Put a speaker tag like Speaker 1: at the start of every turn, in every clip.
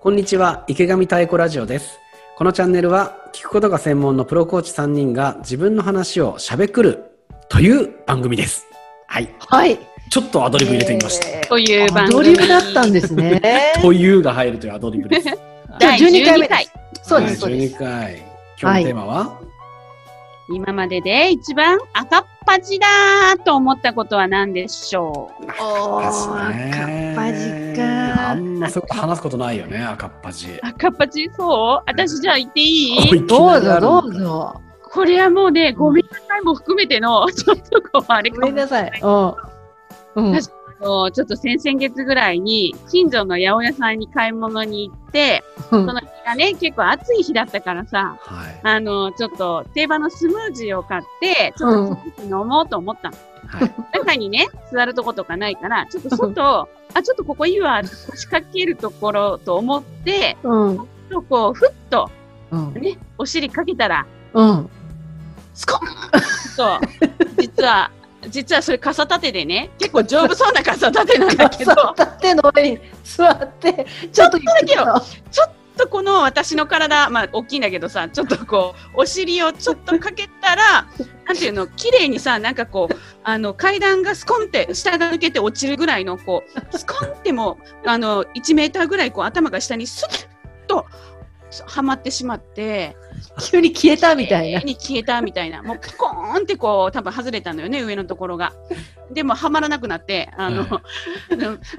Speaker 1: こんにちは、池上太鼓ラジオです。このチャンネルは、聞くことが専門のプロコーチ3人が自分の話をしゃべくるという番組です。はい。
Speaker 2: はい。
Speaker 1: ちょっとアドリブ入れてみました。
Speaker 2: えー
Speaker 3: という番組。
Speaker 2: アドリブだったんですね。
Speaker 1: というが入るというアドリブです。
Speaker 2: じゃあ
Speaker 3: 第
Speaker 2: 12回目
Speaker 3: 12回。
Speaker 2: そうです、そう
Speaker 1: はい12
Speaker 2: です。
Speaker 1: 回。今日のテーマは、
Speaker 3: 今までで一番赤っ端だーと思ったことは何でしょう？
Speaker 2: おー、赤っ端か。
Speaker 1: あんまそこと話すことないよね、赤っ端。
Speaker 3: 赤っ端そう？私じゃあ言ってい
Speaker 1: おい
Speaker 3: い
Speaker 2: どうぞ、どう。ぞ。
Speaker 3: これはもうね、ごめんなさいも含めての、ちょっとこう、あれかも
Speaker 2: ごめんなさい。うん。うん。
Speaker 3: 確のちょっと先々月ぐらいに、近所の八百屋さんに買い物に行って、
Speaker 2: うん
Speaker 3: その日がね、結構暑い日だったからさ、
Speaker 1: はい。
Speaker 3: あの、ちょっと定番のスムージーを買って、ちょっと飲もうと思ったの。
Speaker 1: はい。
Speaker 3: 中にね、座るとことかないから、ちょっと外、あ、ちょっとここいいわ、腰掛けるところと思って、
Speaker 2: うん。
Speaker 3: ちょっとこう、ふっと
Speaker 2: うん。
Speaker 3: ね、お尻かけたら、
Speaker 2: うん。
Speaker 3: スコーンと、実は、実はそれ傘立てでね、結構丈夫そうな傘立てなんだけど、
Speaker 2: 傘立ての上に座って、ちょっと
Speaker 3: だけどちょっとこの私の体、まあ大きいんだけどさ、ちょっとこう、お尻をちょっとかけたら、なんていうの、綺麗にさ、なんかこう、あの階段がスコンって、下が抜けて落ちるぐらいの、こう、スコンっても、あの、1メーターぐらいこう頭が下にスッとはまってしまって、
Speaker 2: 急に消えたみたいな。
Speaker 3: に消えたみたいな、もうポコーンってこう、多分外れたのよね、上のところが。でも、はまらなくなって、あの、
Speaker 1: は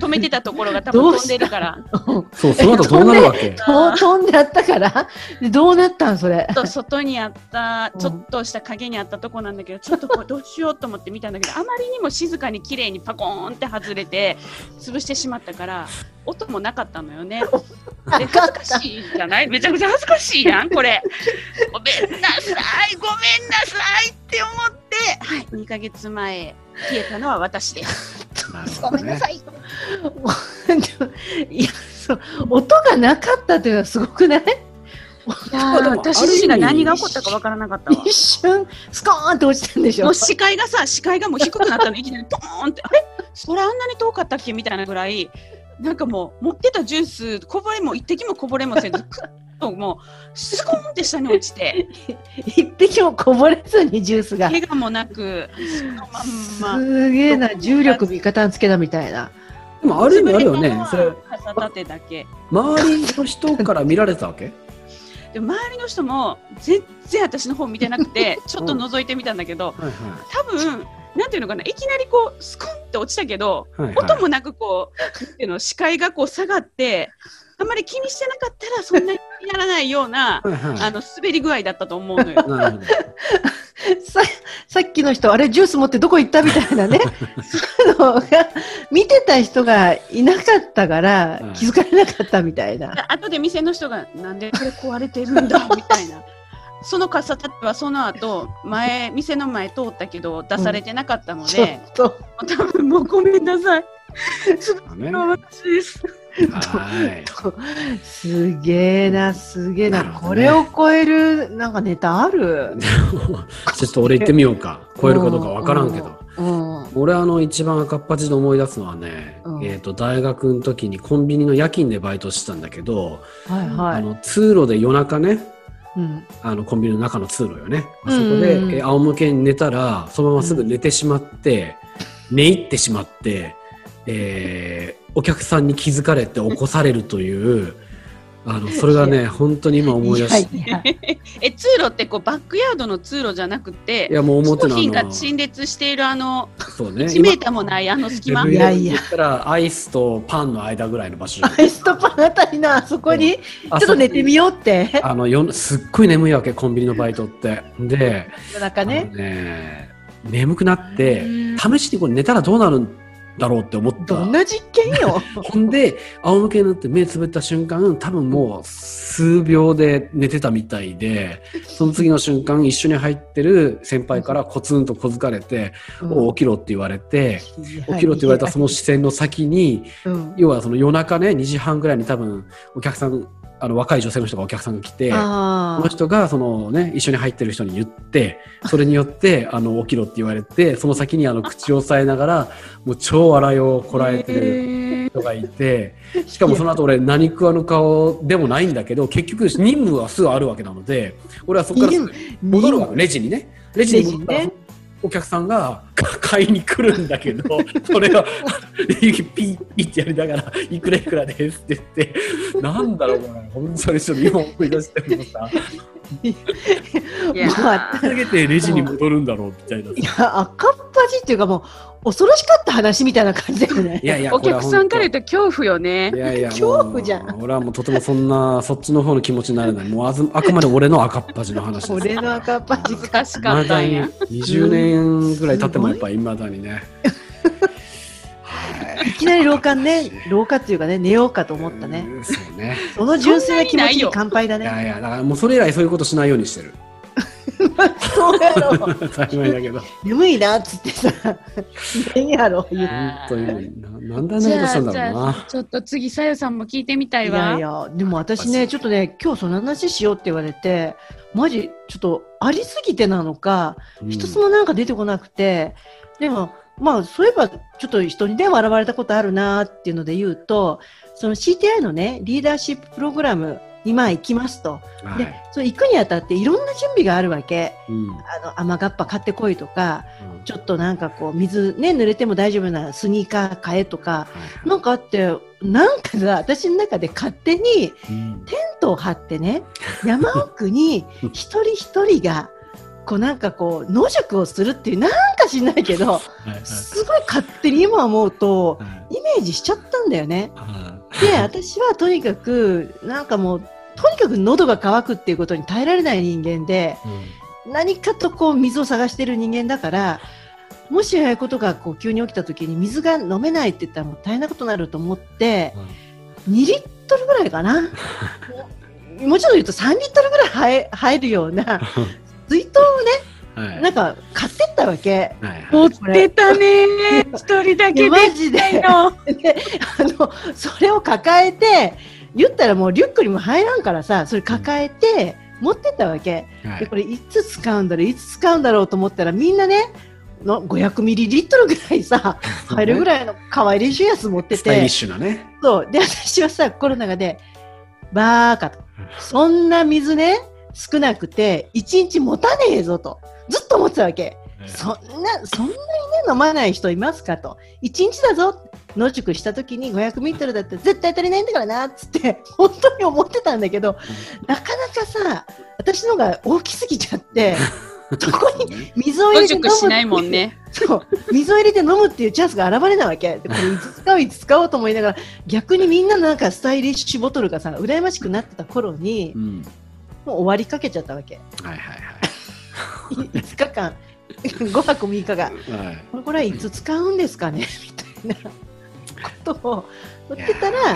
Speaker 3: 止めてたところが多分飛んでるから。
Speaker 2: うん
Speaker 1: そう、その後どうなるわけ
Speaker 2: と飛んであったから、でどうなったんそれ？
Speaker 3: と外にあった
Speaker 2: うん
Speaker 3: ちょっとした影にあったとこなんだけど、ちょっとこうどうしようと思って見たんだけどあまりにも静かに綺麗にパコーンって外れて潰してしまったから音もなかったのよね。で恥ずかしいじゃない？めちゃくちゃ恥ずかしいやんこれ。ごめんなさいごめんなさいって思ってはい2ヶ月前消えたのは私です。
Speaker 1: なるほどね。
Speaker 3: い。
Speaker 2: いや、そう、音がなかったっていうのはすごくない？
Speaker 3: いや私自身が何が起こったかわからなかったわ。
Speaker 2: 一瞬、スコーンって落ちたんでしょ
Speaker 3: もう視界がさ、視界がもう低くなったの、いきなりポーンって、あれ？それあんなに遠かったっけ？みたいなぐらい、なんかもう、持ってたジュース、こぼれも、一滴もこぼれもせず、くっともう、スコーンって下に落ちて、
Speaker 2: 一滴もこぼれずにジュースが。
Speaker 3: 怪我もなく、そのまんま。
Speaker 2: すげえな、重力味方につけたみたいな。
Speaker 1: でもある意味あるよね。それ、
Speaker 3: 傘立てだけ。
Speaker 1: 周りの人から見られてたわけ？
Speaker 3: で周りの人も、全然私の方見てなくて、ちょっと覗いてみたんだけど、
Speaker 1: はいは
Speaker 3: 多分、なんていうのかな、いきなりこう、スコンって落ちたけど、
Speaker 1: い。はい
Speaker 3: 音もなくこう、なんていうの視界がこう下がって、あんまり気にしてなかったらそんなに気にならないような、
Speaker 1: はいはい。
Speaker 3: あの滑り具合だったと思うのよ。
Speaker 2: ささっきの人、あれ、ジュース持ってどこ行ったみたいなね。そういうのが、見てた人がいなかったから
Speaker 1: はい、
Speaker 2: 気づかれなかったみたいな。
Speaker 3: 後で店の人が、なんでこれ壊れてるんだみたいな。その傘立てはその後、前、店の前通ったけど出されてなかったの
Speaker 2: ちょっ
Speaker 3: で、
Speaker 2: と、
Speaker 3: 多分もうごめんなさい。
Speaker 1: ね。
Speaker 3: 私です。
Speaker 1: はい。
Speaker 2: すげえな、すげえな。
Speaker 1: ね
Speaker 2: これを超える、なんかネタある？
Speaker 1: ちょっと俺行ってみようか。超えるかどうかわからんけど。
Speaker 2: うん。
Speaker 1: 俺あの一番赤っ端で思い出すのはね、
Speaker 2: うん
Speaker 1: えっ、と大学の時にコンビニの夜勤でバイトしてたんだけど、
Speaker 2: はいはい。
Speaker 1: あの通路で夜中ね、
Speaker 2: うん。
Speaker 1: あのコンビニの中の通路よね。あ
Speaker 2: うん
Speaker 1: そこ
Speaker 2: うんうん
Speaker 1: 仰向けに寝たら、そのまますぐ寝てしまって、寝入ってしまって、えーお客さんに気づかれて起こされるという、あの、それがね、本当に今思い出して、
Speaker 3: え、通路ってこうバックヤードの通路じゃなくて
Speaker 1: い、やもう
Speaker 3: 商
Speaker 1: 表の。あ
Speaker 3: 品が
Speaker 1: の、
Speaker 3: 陳列しているあの、
Speaker 1: そうね、
Speaker 3: 1メーターもないあの隙間。
Speaker 1: 今。
Speaker 2: いやいや。
Speaker 1: 言ったらアイスとパンの間ぐらいの場所
Speaker 2: アイスとパンあたりのあそこに、ちょっと寝てみようって。
Speaker 1: あのよすっごい眠いわけコンビニのバイトって。で、
Speaker 2: 夜中ね。
Speaker 1: ね眠くなって
Speaker 3: うん。
Speaker 1: 試しにこれ寝たらどうなるんだろうって思った
Speaker 2: どんな実験よ。
Speaker 1: ほんで仰向けになって目つぶった瞬間多分もう数秒で寝てたみたいでその次の瞬間一緒に入ってる先輩からコツンと小づかれて「おう起きろ」って言われて起きろって言われたその視線の先に
Speaker 2: うん。
Speaker 1: 要はその夜中ね2時半ぐらいに多分お客さんあの若い女性の人がお客さんが来て、
Speaker 2: あ
Speaker 1: その人がそのね一緒に入ってる人に言ってそれによって あの起きろって言われてその先にあの口を押さえながらもう超笑いをこらえてる人がいて、しかもその後俺何食わぬ顔でもないんだけど、結局任務はすぐあるわけなので、俺はそこから戻るわけ、レジにね。レジに戻ったらお客さんが 買いに来るんだけど、それは ピーピーってやりながら、いくらいくらですって言って、なんだろうな、本当にちょっと今思い出してもさ、
Speaker 3: いや。
Speaker 2: まあ
Speaker 1: 投げてレジに戻るんだろうみたいなさ。
Speaker 2: いや、赤っ端っていうかもう、恐ろしかった話みたいな感じだよね。
Speaker 1: いやいや、
Speaker 3: お客さんから言
Speaker 1: こ
Speaker 3: うと恐怖よ
Speaker 1: れ
Speaker 3: ね。
Speaker 1: いやいや、
Speaker 2: 恐怖じゃん
Speaker 1: 俺はもうとてもそんな、そっちの方の気持ちになれない。もうあずあくまで俺の赤っ端の話です。
Speaker 2: 俺の赤っ端
Speaker 3: 難しかったんや。
Speaker 1: 20年ぐらい経ってもやっぱいまだにね。は い
Speaker 2: きなり廊下ね、廊下っていうかね、寝ようかと思ったね。
Speaker 1: うんそうね。
Speaker 2: その純粋な気持ちに乾杯だね。
Speaker 1: いやいや、だからもうそれ以来そういうことしないようにしてる。
Speaker 2: そうやろ。
Speaker 1: 当たり前だけど。
Speaker 2: 眠いなっつってさ、何やろ、言う
Speaker 1: 本当にな、なんであんな
Speaker 3: じ
Speaker 1: ことしたんだろうな。、
Speaker 3: ちょっと次、さよさんも聞いてみたい
Speaker 2: い
Speaker 3: わ。
Speaker 2: やいや、でも私ね、ちょっとね、今日その話しようって言われて、マジ、ちょっとありすぎてなのか、
Speaker 1: うん
Speaker 2: 一つもなんか出てこなくて、でも、まあ、そういえば、ちょっと人にね、笑われたことあるなっていうので言うと、その CTI のね、リーダーシッププログラムにまあ行きますと。で
Speaker 1: はい。、
Speaker 2: それ行くにあたっていろんな準備があるわけ。
Speaker 1: うん
Speaker 2: あの、雨がっぱ買ってこいとか、ちょっとなんかこう、水ね、濡れても大丈夫なスニーカー買えとか、
Speaker 1: はい
Speaker 2: なんかあって、なんかが私の中で勝手に
Speaker 1: うん
Speaker 2: テントを張ってね、山奥に 一人一人が、こうなんかこう、野宿をするっていう、なんか知んないけど、
Speaker 1: はいはい
Speaker 2: すごい勝手に今思うと、
Speaker 1: はい
Speaker 2: イメージしちゃったんだよね。
Speaker 1: は
Speaker 2: で、私はとにかく、なんかもう、とにかく喉が渇くっていうことに耐えられない人間で、
Speaker 1: いうん
Speaker 2: 何かとこう水を探してる人間だから、もしああいうことがこう急に起きた時に水が飲めないって言ったらもう大変なことになると思って、2リットルぐらいかな。もちろん言うと3リットルぐらい入入るような 水筒を
Speaker 1: はい
Speaker 2: ね、なんか買ってったわけ。
Speaker 1: はい
Speaker 3: 持ってたね 一人だけで
Speaker 2: マジであの、それを抱えて、言ったらもうリュックにも入らんからさ、それ抱えて、持ってったわけ。
Speaker 1: はい
Speaker 2: で、これいつ使うんだろう、いつ使うんだろうと思ったら、みんなね、の500ミリリットルぐらいさ、入るぐらいの可愛い練習やつ持ってて
Speaker 1: スタイリッ、シュなね。
Speaker 2: そう。で、私はさ、コロナ禍で、バーカと。そんな水ね、少なくて、1日持たねえぞと。ずっと思ってたわけ。そんな、そんなにね、飲まない人いますかと。1日だぞ。野宿した時に500ミリリットルだったら絶対足りないんだからな、っつって、本当に思ってたんだけど、なかなかさ、私のが大きすぎちゃって、そこに水を入
Speaker 3: 野
Speaker 2: れて飲む
Speaker 3: 宿しないもんね。
Speaker 2: そう。水を入れて飲むっていうチャンスが現れないわけ。でこれいつ使おう、いつ使おうと思いながら、逆にみんなのなんかスタイリッシュボトルがさ、羨ましくなってた頃に
Speaker 1: う、ん。
Speaker 2: もう終わりかけちゃったわけ。
Speaker 1: はいはい
Speaker 2: 5日間、5 泊6日が。
Speaker 1: はい。はい
Speaker 2: これこれはいつ使うんですかね？みたいなことを言ってたら、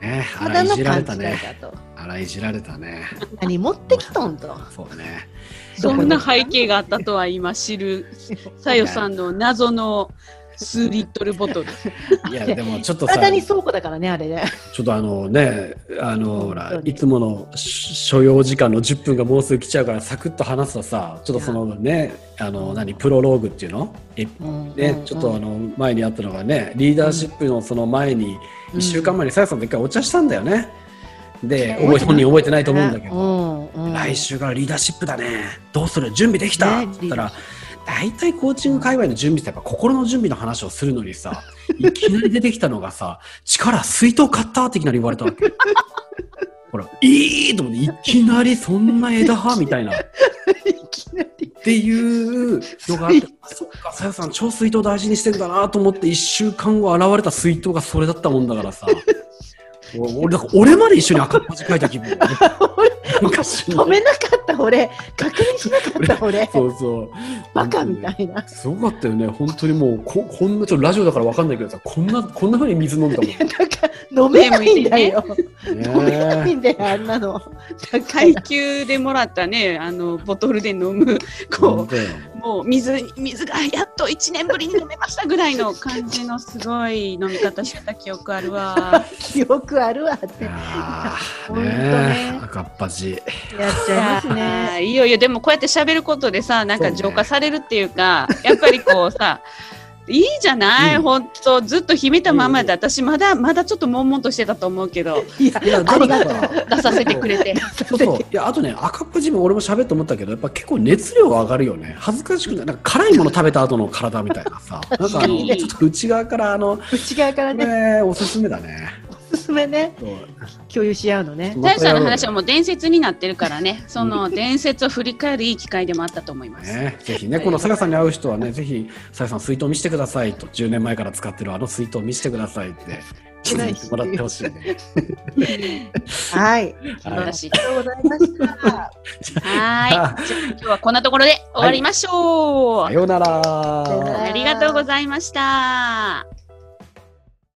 Speaker 1: ね、
Speaker 2: た
Speaker 1: あらいじら
Speaker 2: だの勘違い
Speaker 1: れたね。
Speaker 2: だと。
Speaker 1: あらいじられたね。
Speaker 2: 何持ってきとんと。
Speaker 1: そうね。
Speaker 3: そんな背景があったとは今知る、さよさんの謎の数リットルボトル。
Speaker 1: いや、でもちょっとさ、
Speaker 2: 体に倉庫だからね、あれね。
Speaker 1: ちょっとあのね、あの、ほ
Speaker 2: 本
Speaker 1: らいつもの所要時間の10分がもうすぐ来ちゃうから、サクッと話すとさ、ちょっとそのね、あの、何、プロローグっていうの？え
Speaker 2: うん。
Speaker 1: ね、ちょっとあの、前にあったのがね、リーダーシップのその前に、1週間前にさやさんと一回お茶したんだよね。で、覚え本人覚えてないと思うんだけど、来週からリーダーシップだね。どうする？準備できた、
Speaker 2: ね
Speaker 1: って言ったら、大体コーチング界隈の準備ってやっぱ心の準備の話をするのにさ、いきなり出てきたのがさ、力水筒買ったっていきなり言われたわけ。ほら、いいと思って、いきなりそんな枝葉みたいな。っ
Speaker 2: いきなり。
Speaker 1: ていうのがあって、あそっか、さやさん超水筒大事にしてんだなと思って、一週間後現れた水筒がそれだったもんだからさ。俺、だから俺まで一緒に赤っ恥かいた気分。昔の
Speaker 2: 止めなかった俺、確認しなかった俺、
Speaker 1: そうそう。
Speaker 2: バカみたいな。
Speaker 1: すごかったよね。本当にもう、ここんな、ちょっとラジオだからわかんないけどさ、こんな、こんな風に水飲んだもん。ね
Speaker 2: なんか飲めないんだよ。飲めない
Speaker 1: え
Speaker 2: んだよ、あんなの。
Speaker 3: 階級でもらったね、あの、ボトルで飲む、こう、もう水、水がやっと1年ぶりに飲めましたぐらいの感じのすごい飲み方してた記憶あるわ。
Speaker 2: 記憶あるわっ
Speaker 1: い
Speaker 2: て。や
Speaker 1: やー
Speaker 2: ほんとね
Speaker 1: 赤っ端。
Speaker 2: っちゃいます
Speaker 3: あ
Speaker 2: ね。
Speaker 3: ーいいよいいよ、でもこうやって喋ることでさ、なんか浄化されるっていうか、やっぱりこうさ、いいじゃない、
Speaker 1: うん
Speaker 3: 本当ずっと秘めたままで、私まだまだちょっと悶々としてたと思うけど
Speaker 2: いや
Speaker 1: いや、
Speaker 2: ありが？とう。
Speaker 1: と
Speaker 3: 出させてくれて
Speaker 1: そうそう。いや、あとね、赤っ端も俺も喋って思ったけど、やっぱ結構熱量上がるよね。恥ずかしくない。なんか辛いもの食べた後の体みたいなさ。なんかあの、ちょっと内側から、あの、
Speaker 2: 内側から
Speaker 1: こ
Speaker 2: ね、
Speaker 1: れ、おすすめだね。
Speaker 2: おすすめね、共有し合うのね。
Speaker 3: 大さんの話はもう伝説になってるからね。その伝説を振り返るいい機会でもあったと思います、
Speaker 1: ね、ぜひね、このさやさんに会う人はね、ぜひ、さやさん水筒見せてくださいと、10年前から使ってるあの水筒見せてくださいって、ちょっと言ってもらってほしいね。
Speaker 2: はい。
Speaker 3: 素晴らしい。
Speaker 2: ありがとうございました。
Speaker 3: はーい。じゃあ今日はこんなところで終わりましょう、
Speaker 1: さようなら。
Speaker 2: さようなら。
Speaker 3: ありがとうございました。